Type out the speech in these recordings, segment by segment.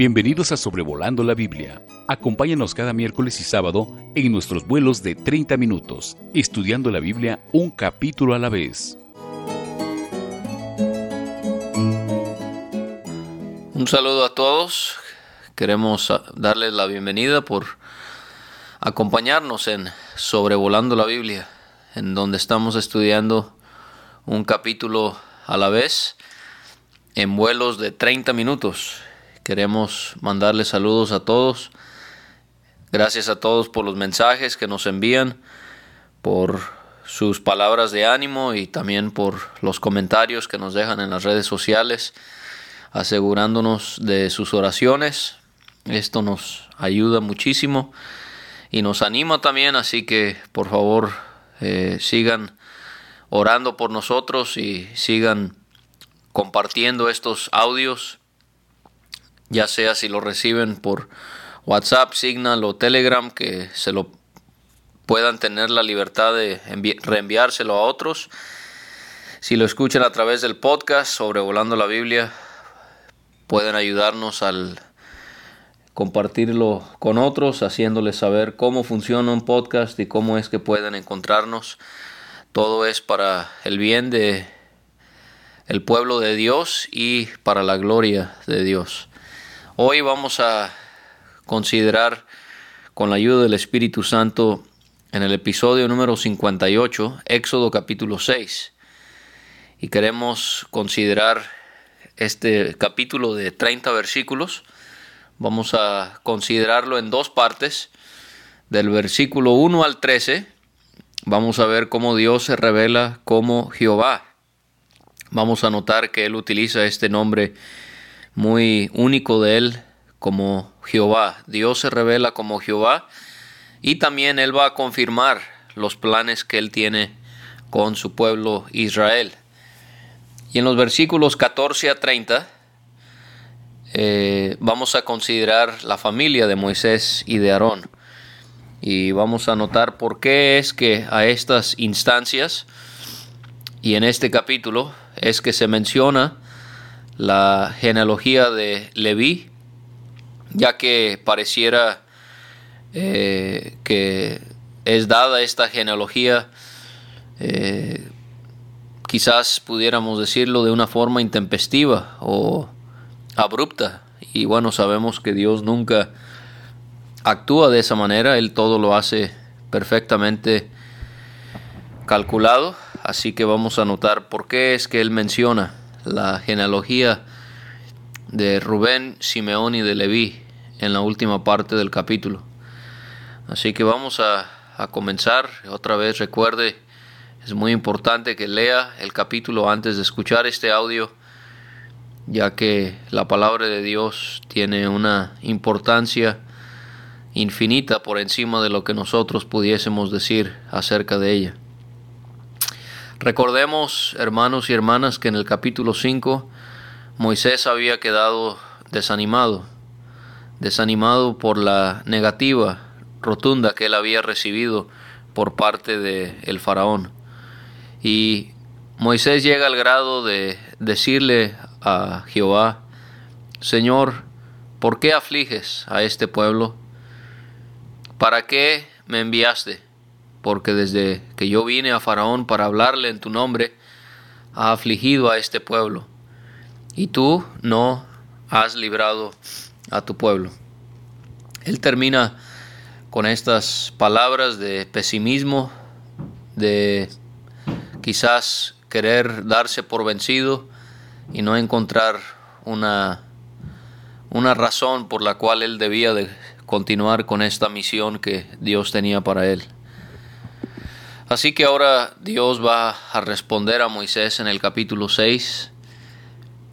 Bienvenidos a Sobrevolando la Biblia. Acompáñanos cada miércoles y sábado en nuestros vuelos de 30 minutos, estudiando la Biblia un capítulo a la vez. Un saludo a todos. Queremos darles la bienvenida por acompañarnos en Sobrevolando la Biblia, en donde estamos estudiando un capítulo a la vez en vuelos de 30 minutos. Queremos mandarles saludos a todos. Gracias a todos por los mensajes que nos envían, por sus palabras de ánimo y también por los comentarios que nos dejan en las redes sociales, asegurándonos de sus oraciones. Esto nos ayuda muchísimo y nos anima también, así que por favor eh, sigan orando por nosotros y sigan compartiendo estos audios ya sea si lo reciben por WhatsApp, Signal o Telegram, que se lo puedan tener la libertad de reenviárselo a otros. Si lo escuchan a través del podcast sobrevolando la Biblia, pueden ayudarnos al compartirlo con otros, haciéndoles saber cómo funciona un podcast y cómo es que pueden encontrarnos. Todo es para el bien de el pueblo de Dios y para la gloria de Dios. Hoy vamos a considerar con la ayuda del Espíritu Santo en el episodio número 58, Éxodo capítulo 6. Y queremos considerar este capítulo de 30 versículos. Vamos a considerarlo en dos partes. Del versículo 1 al 13 vamos a ver cómo Dios se revela como Jehová. Vamos a notar que Él utiliza este nombre muy único de él como Jehová. Dios se revela como Jehová y también él va a confirmar los planes que él tiene con su pueblo Israel. Y en los versículos 14 a 30 eh, vamos a considerar la familia de Moisés y de Aarón. Y vamos a notar por qué es que a estas instancias y en este capítulo es que se menciona la genealogía de Leví, ya que pareciera eh, que es dada esta genealogía, eh, quizás pudiéramos decirlo de una forma intempestiva o abrupta. Y bueno, sabemos que Dios nunca actúa de esa manera, Él todo lo hace perfectamente calculado, así que vamos a notar por qué es que Él menciona la genealogía de Rubén, Simeón y de Leví en la última parte del capítulo. Así que vamos a, a comenzar. Otra vez recuerde, es muy importante que lea el capítulo antes de escuchar este audio, ya que la palabra de Dios tiene una importancia infinita por encima de lo que nosotros pudiésemos decir acerca de ella. Recordemos, hermanos y hermanas, que en el capítulo 5 Moisés había quedado desanimado, desanimado por la negativa rotunda que él había recibido por parte del el faraón. Y Moisés llega al grado de decirle a Jehová, Señor, ¿por qué afliges a este pueblo? ¿Para qué me enviaste? Porque desde que yo vine a Faraón para hablarle en tu nombre, ha afligido a este pueblo, y tú no has librado a tu pueblo. Él termina con estas palabras de pesimismo, de quizás querer darse por vencido y no encontrar una, una razón por la cual él debía de continuar con esta misión que Dios tenía para él. Así que ahora Dios va a responder a Moisés en el capítulo 6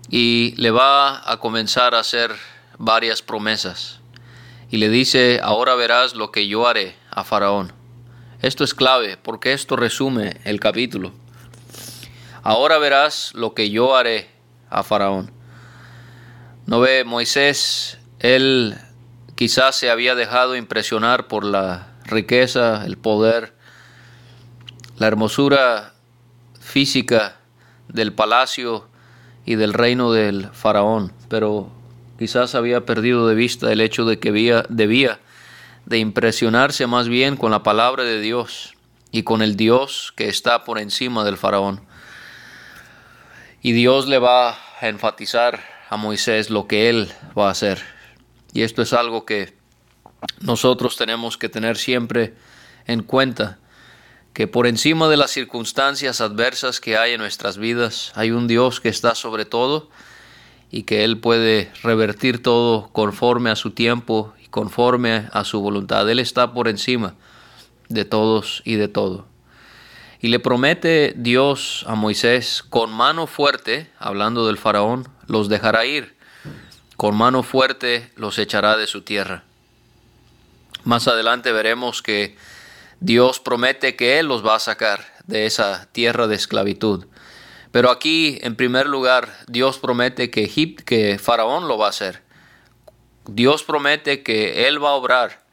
y le va a comenzar a hacer varias promesas. Y le dice, ahora verás lo que yo haré a Faraón. Esto es clave porque esto resume el capítulo. Ahora verás lo que yo haré a Faraón. No ve Moisés, él quizás se había dejado impresionar por la riqueza, el poder, la hermosura física del palacio y del reino del faraón, pero quizás había perdido de vista el hecho de que debía de impresionarse más bien con la palabra de Dios y con el Dios que está por encima del faraón. Y Dios le va a enfatizar a Moisés lo que él va a hacer. Y esto es algo que nosotros tenemos que tener siempre en cuenta, que por encima de las circunstancias adversas que hay en nuestras vidas, hay un Dios que está sobre todo y que Él puede revertir todo conforme a su tiempo y conforme a su voluntad. Él está por encima de todos y de todo. Y le promete Dios a Moisés, con mano fuerte, hablando del faraón, los dejará ir, con mano fuerte los echará de su tierra. Más adelante veremos que Dios promete que Él los va a sacar de esa tierra de esclavitud. Pero aquí, en primer lugar, Dios promete que, que Faraón lo va a hacer. Dios promete que Él va a obrar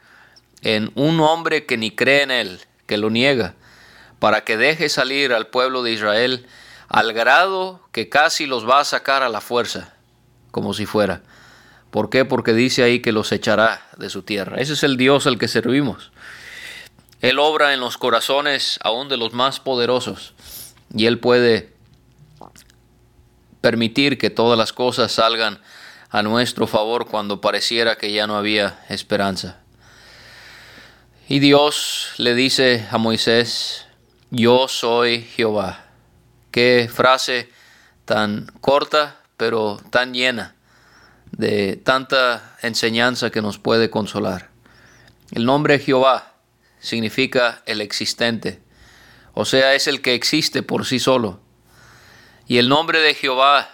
en un hombre que ni cree en Él, que lo niega, para que deje salir al pueblo de Israel al grado que casi los va a sacar a la fuerza, como si fuera. ¿Por qué? Porque dice ahí que los echará de su tierra. Ese es el Dios al que servimos. Él obra en los corazones aún de los más poderosos y Él puede permitir que todas las cosas salgan a nuestro favor cuando pareciera que ya no había esperanza. Y Dios le dice a Moisés, yo soy Jehová. Qué frase tan corta, pero tan llena de tanta enseñanza que nos puede consolar. El nombre Jehová significa el existente, o sea, es el que existe por sí solo. Y el nombre de Jehová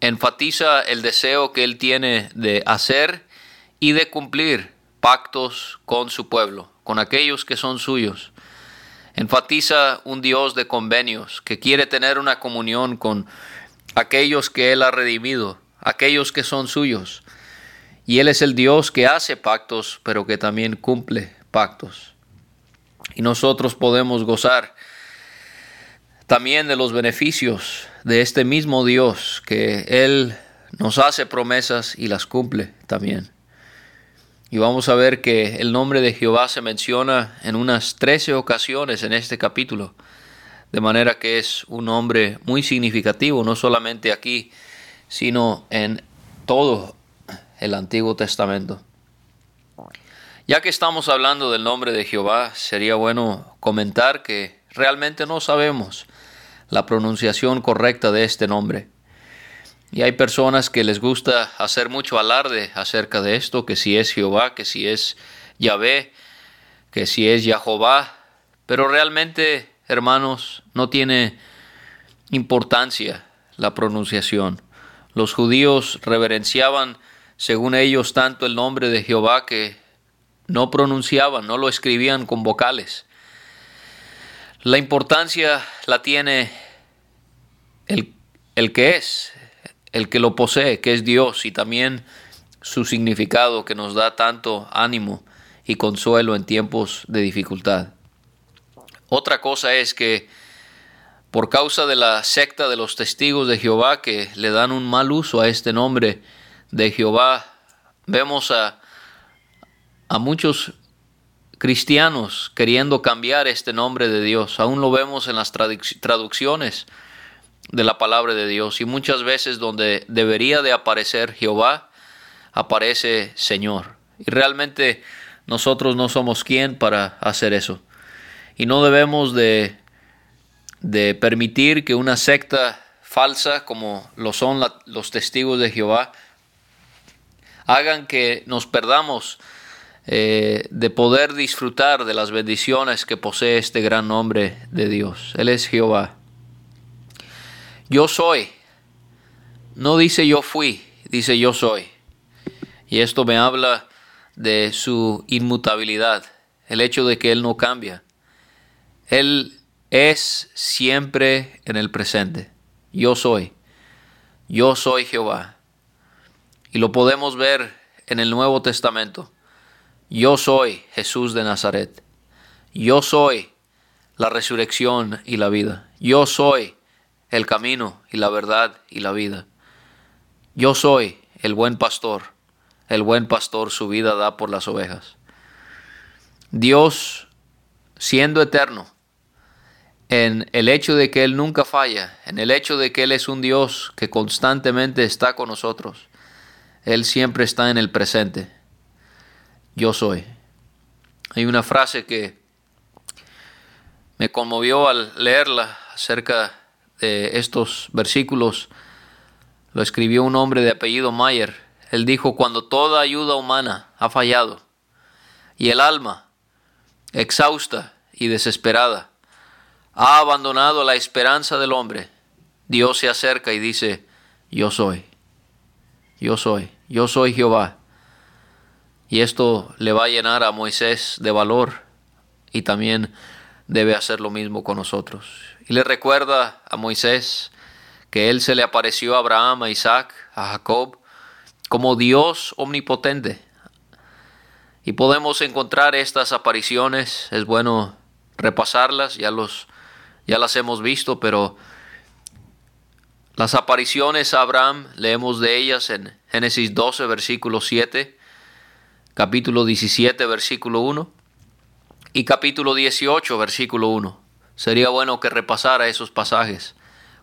enfatiza el deseo que él tiene de hacer y de cumplir pactos con su pueblo, con aquellos que son suyos. Enfatiza un Dios de convenios que quiere tener una comunión con aquellos que Él ha redimido, aquellos que son suyos. Y Él es el Dios que hace pactos, pero que también cumple pactos. Y nosotros podemos gozar también de los beneficios de este mismo Dios, que Él nos hace promesas y las cumple también. Y vamos a ver que el nombre de Jehová se menciona en unas trece ocasiones en este capítulo. De manera que es un nombre muy significativo, no solamente aquí, sino en todo el Antiguo Testamento. Ya que estamos hablando del nombre de Jehová, sería bueno comentar que realmente no sabemos la pronunciación correcta de este nombre. Y hay personas que les gusta hacer mucho alarde acerca de esto, que si es Jehová, que si es Yahvé, que si es Jehová, pero realmente, hermanos, no tiene importancia la pronunciación. Los judíos reverenciaban, según ellos, tanto el nombre de Jehová que no pronunciaban, no lo escribían con vocales. La importancia la tiene el, el que es, el que lo posee, que es Dios, y también su significado que nos da tanto ánimo y consuelo en tiempos de dificultad. Otra cosa es que por causa de la secta de los testigos de Jehová que le dan un mal uso a este nombre de Jehová, vemos a, a muchos cristianos queriendo cambiar este nombre de Dios. Aún lo vemos en las traducciones de la palabra de Dios y muchas veces donde debería de aparecer Jehová, aparece Señor. Y realmente nosotros no somos quien para hacer eso. Y no debemos de, de permitir que una secta falsa como lo son los testigos de Jehová hagan que nos perdamos eh, de poder disfrutar de las bendiciones que posee este gran nombre de Dios. Él es Jehová. Yo soy. No dice yo fui, dice yo soy. Y esto me habla de su inmutabilidad, el hecho de que Él no cambia. Él es siempre en el presente. Yo soy. Yo soy Jehová. Y lo podemos ver en el Nuevo Testamento. Yo soy Jesús de Nazaret. Yo soy la resurrección y la vida. Yo soy el camino y la verdad y la vida. Yo soy el buen pastor. El buen pastor su vida da por las ovejas. Dios, siendo eterno, en el hecho de que Él nunca falla, en el hecho de que Él es un Dios que constantemente está con nosotros, Él siempre está en el presente. Yo soy. Hay una frase que me conmovió al leerla acerca de estos versículos. Lo escribió un hombre de apellido Mayer. Él dijo, cuando toda ayuda humana ha fallado y el alma, exhausta y desesperada, ha abandonado la esperanza del hombre, Dios se acerca y dice, yo soy, yo soy, yo soy Jehová. Y esto le va a llenar a Moisés de valor y también debe hacer lo mismo con nosotros. Y le recuerda a Moisés que él se le apareció a Abraham, a Isaac, a Jacob, como Dios omnipotente. Y podemos encontrar estas apariciones, es bueno repasarlas, ya, los, ya las hemos visto, pero las apariciones a Abraham, leemos de ellas en Génesis 12, versículo 7, capítulo 17, versículo 1 y capítulo 18, versículo 1. Sería bueno que repasara esos pasajes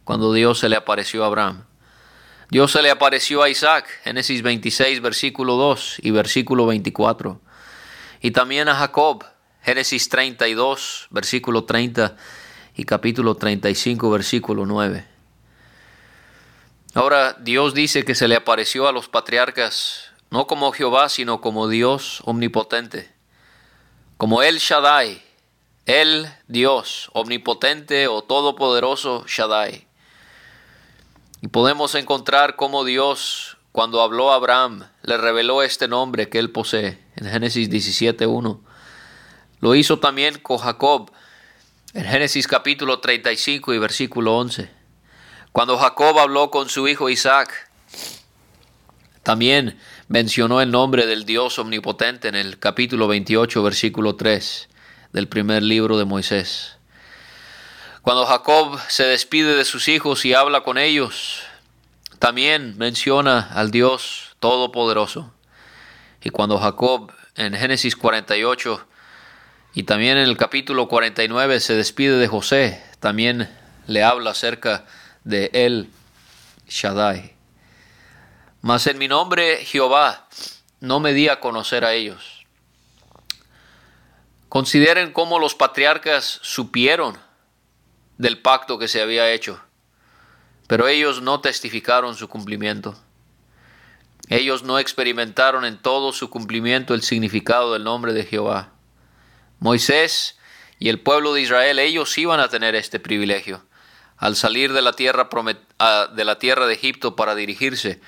cuando Dios se le apareció a Abraham. Dios se le apareció a Isaac, Génesis 26, versículo 2 y versículo 24. Y también a Jacob, Génesis 32, versículo 30 y capítulo 35, versículo 9. Ahora Dios dice que se le apareció a los patriarcas no como Jehová, sino como Dios omnipotente como El Shaddai, el Dios omnipotente o todopoderoso Shaddai. Y podemos encontrar cómo Dios, cuando habló a Abraham, le reveló este nombre que él posee en Génesis 17.1. Lo hizo también con Jacob en Génesis capítulo 35 y versículo 11. Cuando Jacob habló con su hijo Isaac, también mencionó el nombre del Dios omnipotente en el capítulo 28, versículo 3 del primer libro de Moisés. Cuando Jacob se despide de sus hijos y habla con ellos, también menciona al Dios Todopoderoso. Y cuando Jacob en Génesis 48 y también en el capítulo 49 se despide de José, también le habla acerca de él, Shaddai. Mas en mi nombre Jehová no me di a conocer a ellos. Consideren cómo los patriarcas supieron del pacto que se había hecho, pero ellos no testificaron su cumplimiento. Ellos no experimentaron en todo su cumplimiento el significado del nombre de Jehová. Moisés y el pueblo de Israel, ellos iban a tener este privilegio al salir de la tierra, de, la tierra de Egipto para dirigirse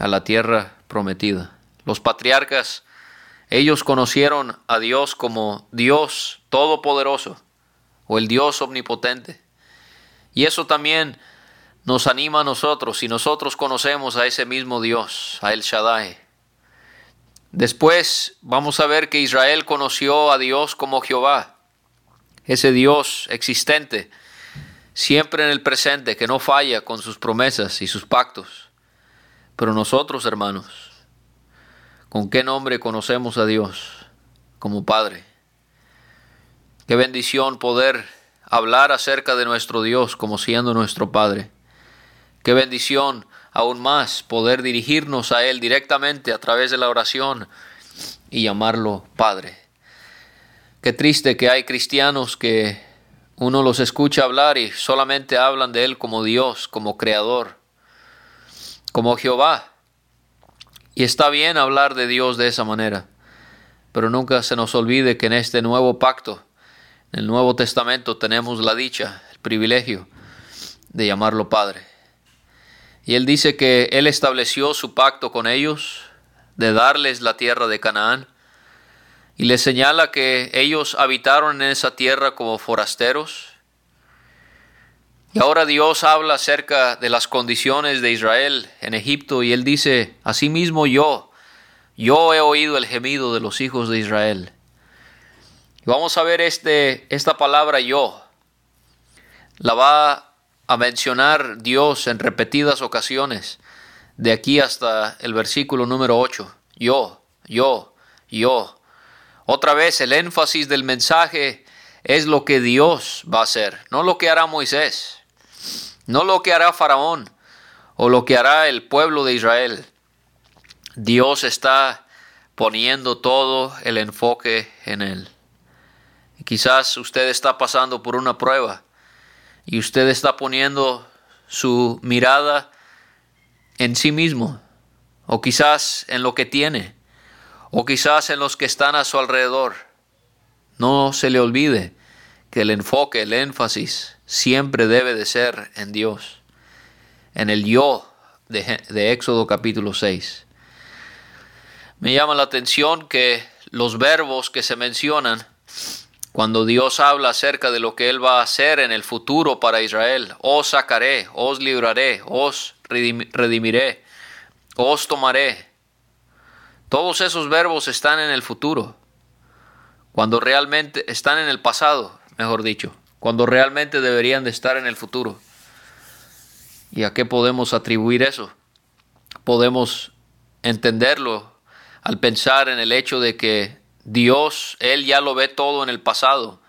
a la tierra prometida. Los patriarcas, ellos conocieron a Dios como Dios todopoderoso o el Dios omnipotente. Y eso también nos anima a nosotros si nosotros conocemos a ese mismo Dios, a El Shaddai. Después vamos a ver que Israel conoció a Dios como Jehová, ese Dios existente, siempre en el presente, que no falla con sus promesas y sus pactos. Pero nosotros, hermanos, ¿con qué nombre conocemos a Dios como Padre? Qué bendición poder hablar acerca de nuestro Dios como siendo nuestro Padre. Qué bendición aún más poder dirigirnos a Él directamente a través de la oración y llamarlo Padre. Qué triste que hay cristianos que uno los escucha hablar y solamente hablan de Él como Dios, como Creador como Jehová. Y está bien hablar de Dios de esa manera, pero nunca se nos olvide que en este nuevo pacto, en el Nuevo Testamento, tenemos la dicha, el privilegio de llamarlo Padre. Y él dice que él estableció su pacto con ellos, de darles la tierra de Canaán, y les señala que ellos habitaron en esa tierra como forasteros, y ahora Dios habla acerca de las condiciones de Israel en Egipto y él dice, asimismo yo, yo he oído el gemido de los hijos de Israel. vamos a ver este, esta palabra yo. La va a mencionar Dios en repetidas ocasiones de aquí hasta el versículo número 8. Yo, yo, yo. Otra vez el énfasis del mensaje es lo que Dios va a hacer, no lo que hará Moisés, no lo que hará Faraón o lo que hará el pueblo de Israel. Dios está poniendo todo el enfoque en Él. Quizás usted está pasando por una prueba y usted está poniendo su mirada en sí mismo, o quizás en lo que tiene, o quizás en los que están a su alrededor. No se le olvide que el enfoque, el énfasis, siempre debe de ser en Dios, en el yo de, de Éxodo capítulo 6. Me llama la atención que los verbos que se mencionan cuando Dios habla acerca de lo que Él va a hacer en el futuro para Israel, os sacaré, os libraré, os redimiré, os tomaré. Todos esos verbos están en el futuro, cuando realmente están en el pasado, mejor dicho, cuando realmente deberían de estar en el futuro. ¿Y a qué podemos atribuir eso? Podemos entenderlo al pensar en el hecho de que Dios, Él ya lo ve todo en el pasado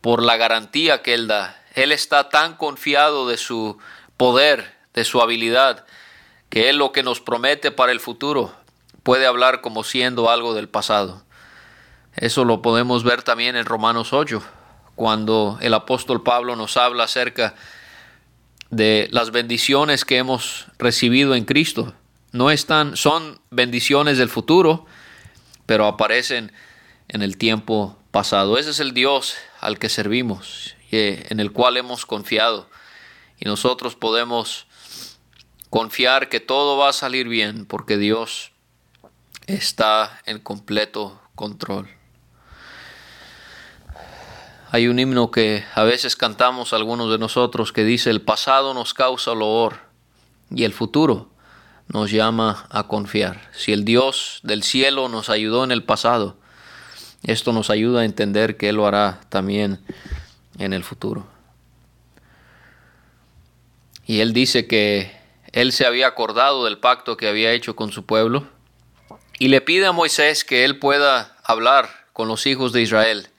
por la garantía que Él da. Él está tan confiado de su poder, de su habilidad, que Él lo que nos promete para el futuro puede hablar como siendo algo del pasado. Eso lo podemos ver también en Romanos 8, cuando el apóstol Pablo nos habla acerca de las bendiciones que hemos recibido en Cristo. No están, son bendiciones del futuro, pero aparecen en el tiempo pasado. Ese es el Dios al que servimos, y en el cual hemos confiado. Y nosotros podemos confiar que todo va a salir bien porque Dios está en completo control. Hay un himno que a veces cantamos algunos de nosotros que dice el pasado nos causa dolor y el futuro nos llama a confiar. Si el Dios del cielo nos ayudó en el pasado, esto nos ayuda a entender que Él lo hará también en el futuro. Y Él dice que Él se había acordado del pacto que había hecho con su pueblo y le pide a Moisés que Él pueda hablar con los hijos de Israel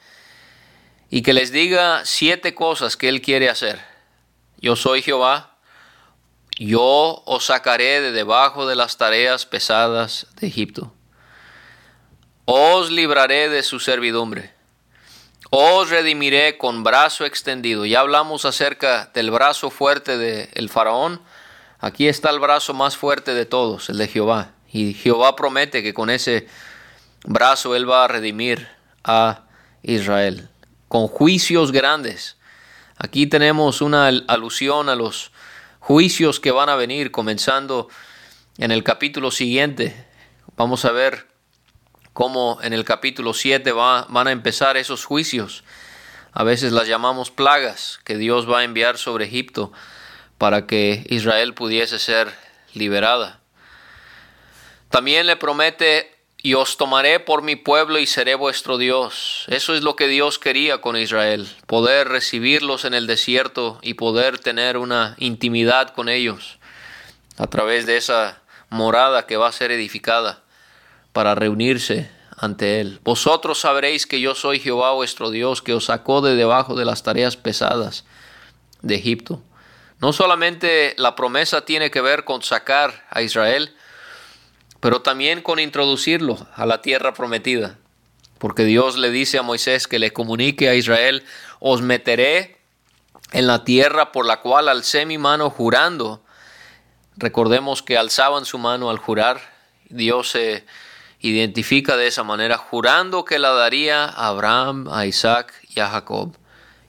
y que les diga siete cosas que Él quiere hacer. Yo soy Jehová, yo os sacaré de debajo de las tareas pesadas de Egipto. Os libraré de su servidumbre. Os redimiré con brazo extendido. Ya hablamos acerca del brazo fuerte del faraón. Aquí está el brazo más fuerte de todos, el de Jehová. Y Jehová promete que con ese brazo él va a redimir a Israel con juicios grandes. Aquí tenemos una alusión a los juicios que van a venir comenzando en el capítulo siguiente. Vamos a ver cómo en el capítulo 7 va, van a empezar esos juicios. A veces las llamamos plagas que Dios va a enviar sobre Egipto para que Israel pudiese ser liberada. También le promete y os tomaré por mi pueblo y seré vuestro Dios. Eso es lo que Dios quería con Israel, poder recibirlos en el desierto y poder tener una intimidad con ellos a través de esa morada que va a ser edificada para reunirse ante Él. Vosotros sabréis que yo soy Jehová vuestro Dios, que os sacó de debajo de las tareas pesadas de Egipto. No solamente la promesa tiene que ver con sacar a Israel, pero también con introducirlo a la tierra prometida. Porque Dios le dice a Moisés que le comunique a Israel, os meteré en la tierra por la cual alcé mi mano jurando. Recordemos que alzaban su mano al jurar. Dios se identifica de esa manera, jurando que la daría a Abraham, a Isaac y a Jacob.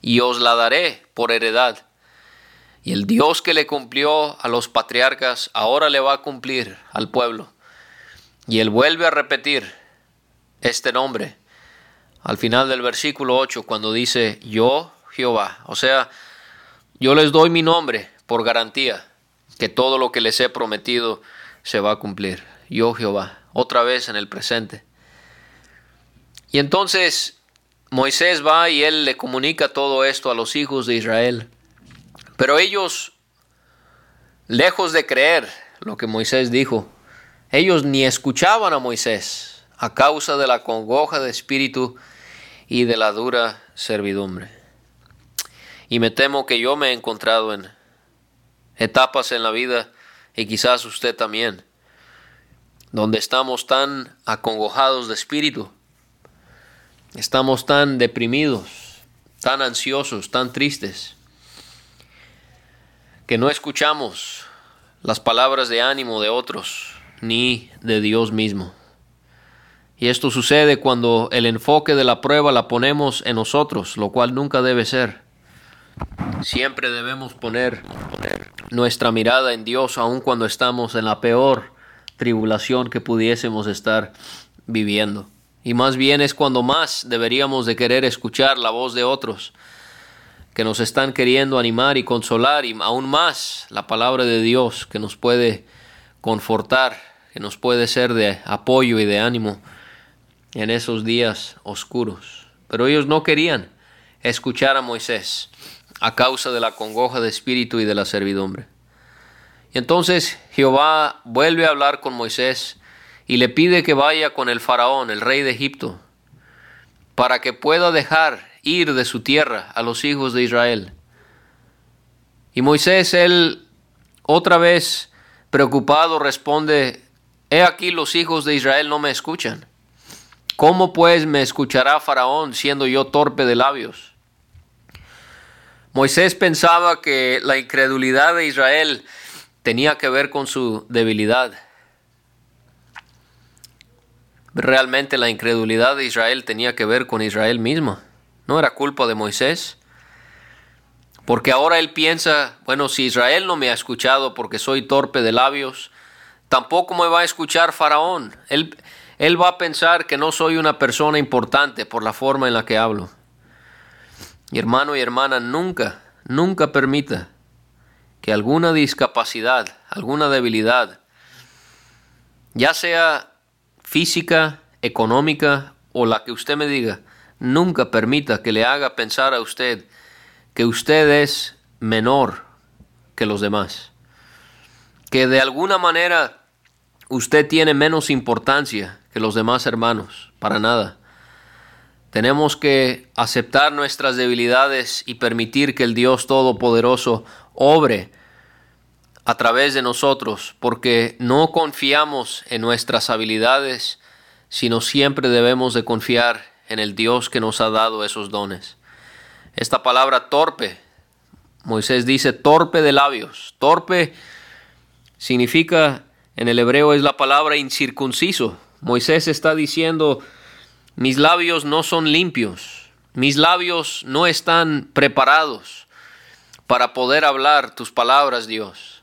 Y os la daré por heredad. Y el Dios que le cumplió a los patriarcas, ahora le va a cumplir al pueblo. Y él vuelve a repetir este nombre al final del versículo 8 cuando dice yo Jehová. O sea, yo les doy mi nombre por garantía que todo lo que les he prometido se va a cumplir. Yo Jehová. Otra vez en el presente. Y entonces Moisés va y él le comunica todo esto a los hijos de Israel. Pero ellos, lejos de creer lo que Moisés dijo. Ellos ni escuchaban a Moisés a causa de la congoja de espíritu y de la dura servidumbre. Y me temo que yo me he encontrado en etapas en la vida, y quizás usted también, donde estamos tan acongojados de espíritu, estamos tan deprimidos, tan ansiosos, tan tristes, que no escuchamos las palabras de ánimo de otros ni de Dios mismo. Y esto sucede cuando el enfoque de la prueba la ponemos en nosotros, lo cual nunca debe ser. Siempre debemos poner, nuestra mirada en Dios aun cuando estamos en la peor tribulación que pudiésemos estar viviendo. Y más bien es cuando más deberíamos de querer escuchar la voz de otros que nos están queriendo animar y consolar y aún más la palabra de Dios que nos puede confortar, que nos puede ser de apoyo y de ánimo en esos días oscuros. Pero ellos no querían escuchar a Moisés a causa de la congoja de espíritu y de la servidumbre. Y entonces Jehová vuelve a hablar con Moisés y le pide que vaya con el faraón, el rey de Egipto, para que pueda dejar ir de su tierra a los hijos de Israel. Y Moisés, él otra vez preocupado, responde, He aquí los hijos de Israel no me escuchan. ¿Cómo pues me escuchará Faraón siendo yo torpe de labios? Moisés pensaba que la incredulidad de Israel tenía que ver con su debilidad. Realmente la incredulidad de Israel tenía que ver con Israel mismo. No era culpa de Moisés. Porque ahora él piensa, bueno, si Israel no me ha escuchado porque soy torpe de labios, tampoco me va a escuchar Faraón. Él, él va a pensar que no soy una persona importante por la forma en la que hablo. Y hermano y hermana, nunca, nunca permita que alguna discapacidad, alguna debilidad, ya sea física, económica o la que usted me diga, nunca permita que le haga pensar a usted que usted es menor que los demás. Que de alguna manera usted tiene menos importancia que los demás hermanos. Para nada. Tenemos que aceptar nuestras debilidades y permitir que el Dios Todopoderoso obre a través de nosotros, porque no confiamos en nuestras habilidades, sino siempre debemos de confiar en el Dios que nos ha dado esos dones. Esta palabra torpe, Moisés dice torpe de labios. Torpe significa, en el hebreo es la palabra incircunciso. Moisés está diciendo, mis labios no son limpios, mis labios no están preparados para poder hablar tus palabras, Dios.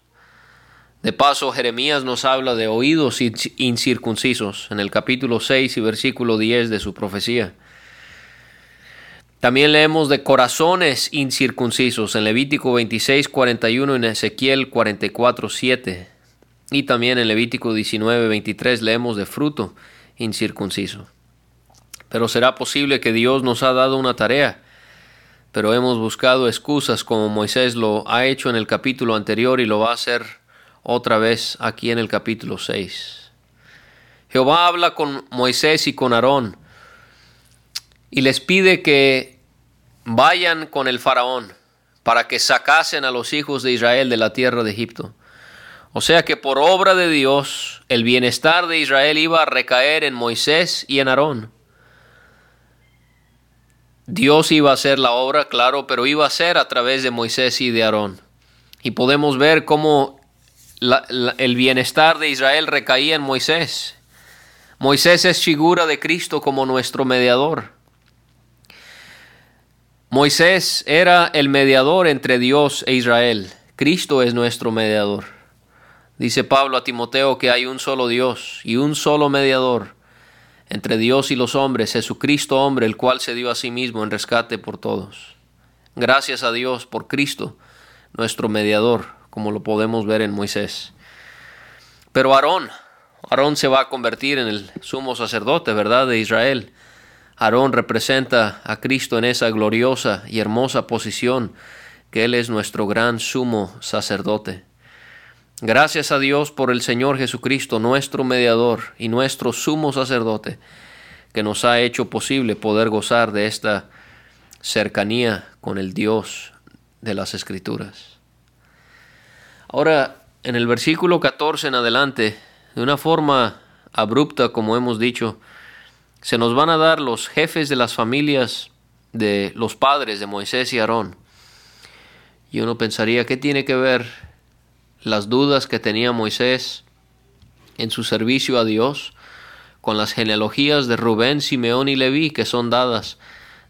De paso, Jeremías nos habla de oídos incircuncisos en el capítulo 6 y versículo 10 de su profecía. También leemos de corazones incircuncisos en Levítico 26, 41 y en Ezequiel 44, 7. Y también en Levítico 19, 23 leemos de fruto incircunciso. Pero será posible que Dios nos ha dado una tarea, pero hemos buscado excusas como Moisés lo ha hecho en el capítulo anterior y lo va a hacer otra vez aquí en el capítulo 6. Jehová habla con Moisés y con Aarón y les pide que vayan con el faraón para que sacasen a los hijos de Israel de la tierra de Egipto. O sea que por obra de Dios el bienestar de Israel iba a recaer en Moisés y en Aarón. Dios iba a hacer la obra, claro, pero iba a ser a través de Moisés y de Aarón. Y podemos ver cómo el bienestar de Israel recaía en Moisés. Moisés es figura de Cristo como nuestro mediador. Moisés era el mediador entre Dios e Israel. Cristo es nuestro mediador. Dice Pablo a Timoteo que hay un solo Dios y un solo mediador entre Dios y los hombres, Jesucristo hombre, el cual se dio a sí mismo en rescate por todos. Gracias a Dios por Cristo, nuestro mediador, como lo podemos ver en Moisés. Pero Aarón, Aarón se va a convertir en el sumo sacerdote, ¿verdad?, de Israel. Aarón representa a Cristo en esa gloriosa y hermosa posición que Él es nuestro gran sumo sacerdote. Gracias a Dios por el Señor Jesucristo, nuestro mediador y nuestro sumo sacerdote, que nos ha hecho posible poder gozar de esta cercanía con el Dios de las Escrituras. Ahora, en el versículo 14 en adelante, de una forma abrupta, como hemos dicho, se nos van a dar los jefes de las familias de los padres de Moisés y Aarón. Y uno pensaría, ¿qué tiene que ver las dudas que tenía Moisés en su servicio a Dios con las genealogías de Rubén, Simeón y Leví que son dadas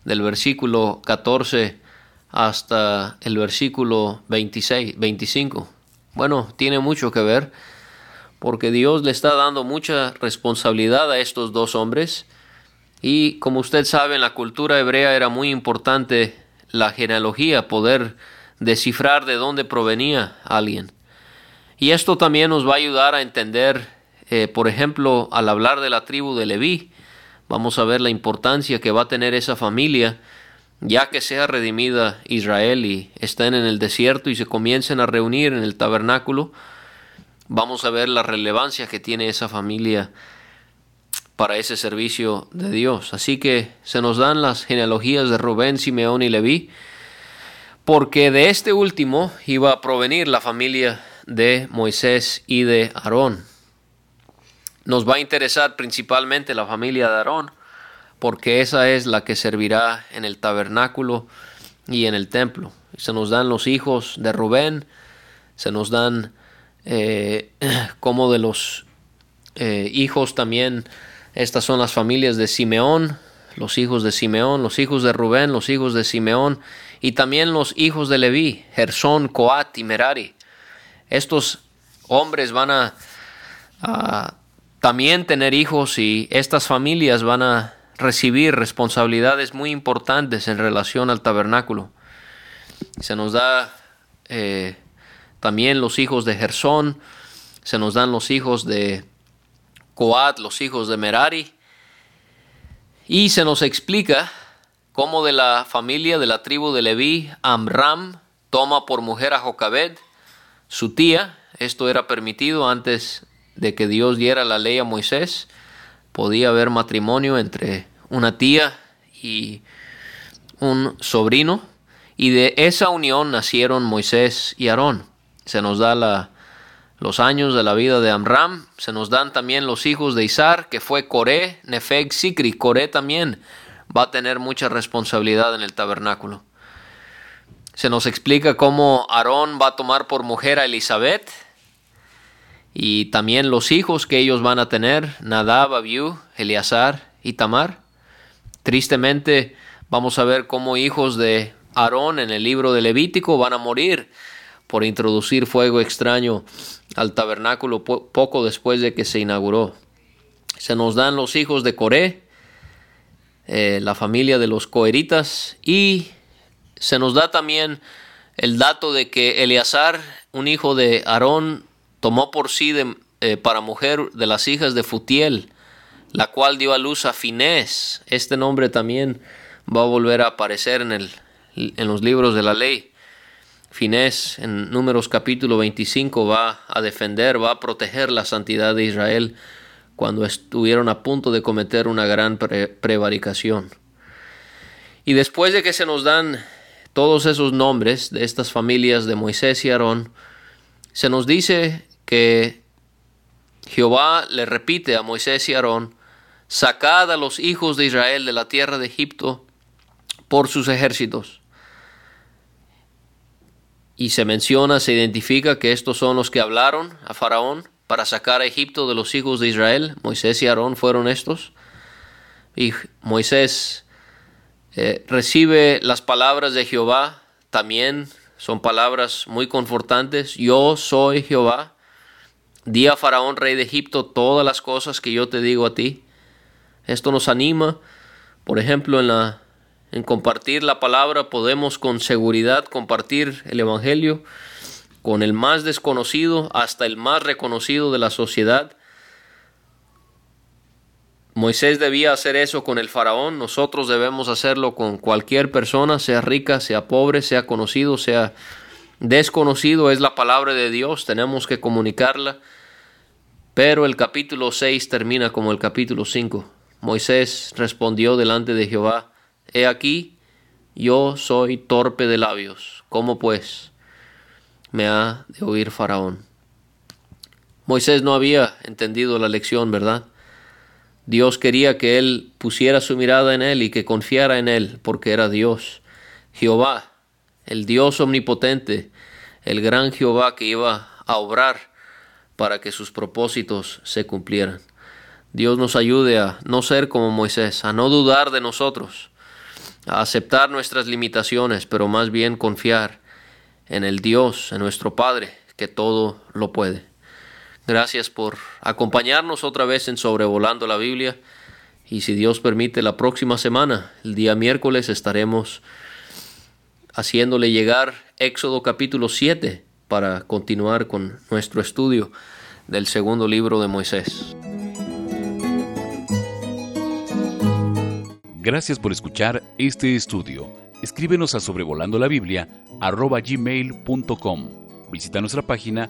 del versículo 14 hasta el versículo 26, 25. Bueno, tiene mucho que ver porque Dios le está dando mucha responsabilidad a estos dos hombres y como usted sabe en la cultura hebrea era muy importante la genealogía, poder descifrar de dónde provenía alguien. Y esto también nos va a ayudar a entender, eh, por ejemplo, al hablar de la tribu de Leví, vamos a ver la importancia que va a tener esa familia, ya que sea redimida Israel y estén en el desierto y se comiencen a reunir en el tabernáculo, vamos a ver la relevancia que tiene esa familia para ese servicio de Dios. Así que se nos dan las genealogías de Rubén, Simeón y Leví, porque de este último iba a provenir la familia de Moisés y de Aarón. Nos va a interesar principalmente la familia de Aarón, porque esa es la que servirá en el tabernáculo y en el templo. Se nos dan los hijos de Rubén, se nos dan eh, como de los eh, hijos también, estas son las familias de Simeón, los hijos de Simeón, los hijos de Rubén, los hijos de Simeón, y también los hijos de Leví, Gersón, Coat y Merari. Estos hombres van a, también tener hijos y estas familias van a recibir responsabilidades muy importantes en relación al tabernáculo. Se nos da eh, también los hijos de Gersón, se nos dan los hijos de Coat, los hijos de Merari, y se nos explica cómo de la familia de la tribu de Leví, Amram toma por mujer a Jocabed, su tía. Esto era permitido antes de que Dios diera la ley a Moisés. Podía haber matrimonio entre una tía y un sobrino. Y de esa unión nacieron Moisés y Aarón. Se nos da los años de la vida de Amram. Se nos dan también los hijos de Isar, que fue Coré, Nefeg, Sicri. Coré también va a tener mucha responsabilidad en el tabernáculo. Se nos explica cómo Aarón va a tomar por mujer a Elizabeth y también los hijos que ellos van a tener, Nadab, Abiú, Eleazar y Tamar. Tristemente vamos a ver cómo hijos de Aarón en el libro de Levítico van a morir por introducir fuego extraño al tabernáculo poco después de que se inauguró. Se nos dan los hijos de Coré, eh, la familia de los coeritas y se nos da también el dato de que Eleazar, un hijo de Aarón, tomó por sí eh, para mujer de las hijas de Futiel, la cual dio a luz a Finés. Este nombre también va a volver a aparecer en, el, en los libros de la ley. Finés en Números capítulo 25 va a defender, va a proteger la santidad de Israel cuando estuvieron a punto de cometer una gran prevaricación. Y después de que se nos dan todos esos nombres de estas familias de Moisés y Aarón, se nos dice que Jehová le repite a Moisés y Aarón, sacad a los hijos de Israel de la tierra de Egipto por sus ejércitos. Y se menciona, se identifica que estos son los que hablaron a Faraón para sacar a Egipto de los hijos de Israel. Moisés y Aarón fueron estos. Y Moisés eh, recibe las palabras de Jehová, también son palabras muy confortantes. Yo soy Jehová. Di a Faraón, rey de Egipto, todas las cosas que yo te digo a ti. Esto nos anima, por ejemplo, en, la, en compartir la palabra, podemos con seguridad compartir el Evangelio con el más desconocido hasta el más reconocido de la sociedad Moisés debía hacer eso con el faraón, nosotros debemos hacerlo con cualquier persona, sea rica, sea pobre, sea conocido, sea desconocido es la palabra de Dios, tenemos que comunicarla, pero el capítulo 6 termina como el capítulo 5. Moisés respondió delante de Jehová, He aquí, yo soy torpe de labios, ¿cómo pues me ha de oír Faraón? Moisés no había entendido la lección, ¿verdad? Dios quería que él pusiera su mirada en él y que confiara en él, porque era Dios. Jehová, el Dios omnipotente, el gran Jehová que iba a obrar para que sus propósitos se cumplieran. Dios nos ayude a no ser como Moisés, a no dudar de nosotros, a aceptar nuestras limitaciones, pero más bien confiar en el Dios, en nuestro Padre, que todo lo puede. Gracias por acompañarnos otra vez en Sobrevolando la Biblia. Y si Dios permite, la próxima semana, el día miércoles, estaremos haciéndole llegar Éxodo capítulo 7 para continuar con nuestro estudio del segundo libro de Moisés. Gracias por escuchar este estudio. Escríbenos a sobrevolando la Biblia gmail.com. Visita nuestra página